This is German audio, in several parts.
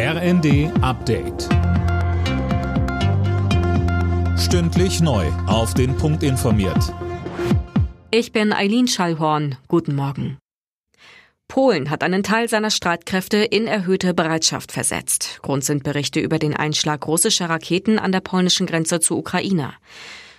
RND Update. Stündlich neu. Auf den Punkt informiert. Ich bin Eileen Schallhorn. Guten Morgen. Polen hat einen Teil seiner Streitkräfte in erhöhte Bereitschaft versetzt. Grund sind Berichte über den Einschlag russischer Raketen an der polnischen Grenze zur Ukraine.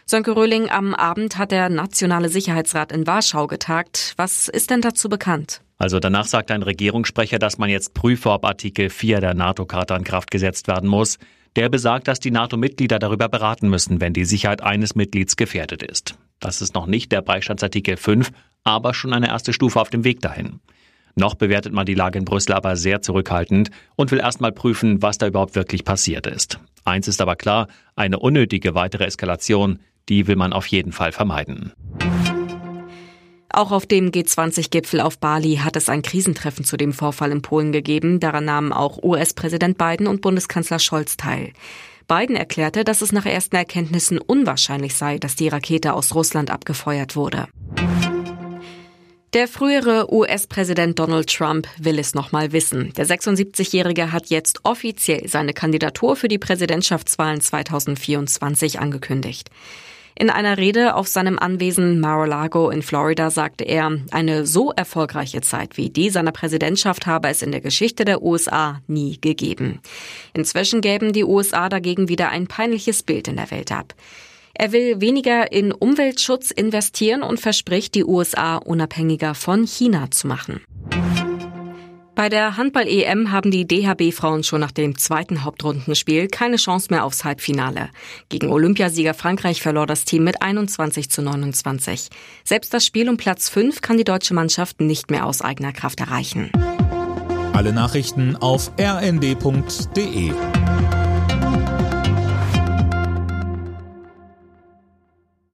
Sönke Röhling, am Abend hat der Nationale Sicherheitsrat in Warschau getagt. Was ist denn dazu bekannt? Also danach sagt ein Regierungssprecher, dass man jetzt prüfe, ob Artikel 4 der NATO-Charta in Kraft gesetzt werden muss. Der besagt, dass die NATO-Mitglieder darüber beraten müssen, wenn die Sicherheit eines Mitglieds gefährdet ist. Das ist noch nicht der Beistandsartikel 5, aber schon eine erste Stufe auf dem Weg dahin. Noch bewertet man die Lage in Brüssel aber sehr zurückhaltend und will erstmal prüfen, was da überhaupt wirklich passiert ist. Eins ist aber klar, eine unnötige weitere Eskalation, die will man auf jeden Fall vermeiden. Auch auf dem G20-Gipfel auf Bali hat es ein Krisentreffen zu dem Vorfall in Polen gegeben. Daran nahmen auch US-Präsident Biden und Bundeskanzler Scholz teil. Biden erklärte, dass es nach ersten Erkenntnissen unwahrscheinlich sei, dass die Rakete aus Russland abgefeuert wurde. Der frühere US-Präsident Donald Trump will es nochmal wissen. Der 76-Jährige hat jetzt offiziell seine Kandidatur für die Präsidentschaftswahlen 2024 angekündigt. In einer Rede auf seinem Anwesen Mar-a-Lago in Florida sagte er, eine so erfolgreiche Zeit wie die seiner Präsidentschaft habe es in der Geschichte der USA nie gegeben. Inzwischen gäben die USA dagegen wieder ein peinliches Bild in der Welt ab. Er will weniger in Umweltschutz investieren und verspricht, die USA unabhängiger von China zu machen. Bei der Handball-EM haben die DHB-Frauen schon nach dem zweiten Hauptrundenspiel keine Chance mehr aufs Halbfinale. Gegen Olympiasieger Frankreich verlor das Team mit 21 zu 29. Selbst das Spiel um Platz 5 kann die deutsche Mannschaft nicht mehr aus eigener Kraft erreichen. Alle Nachrichten auf rnd.de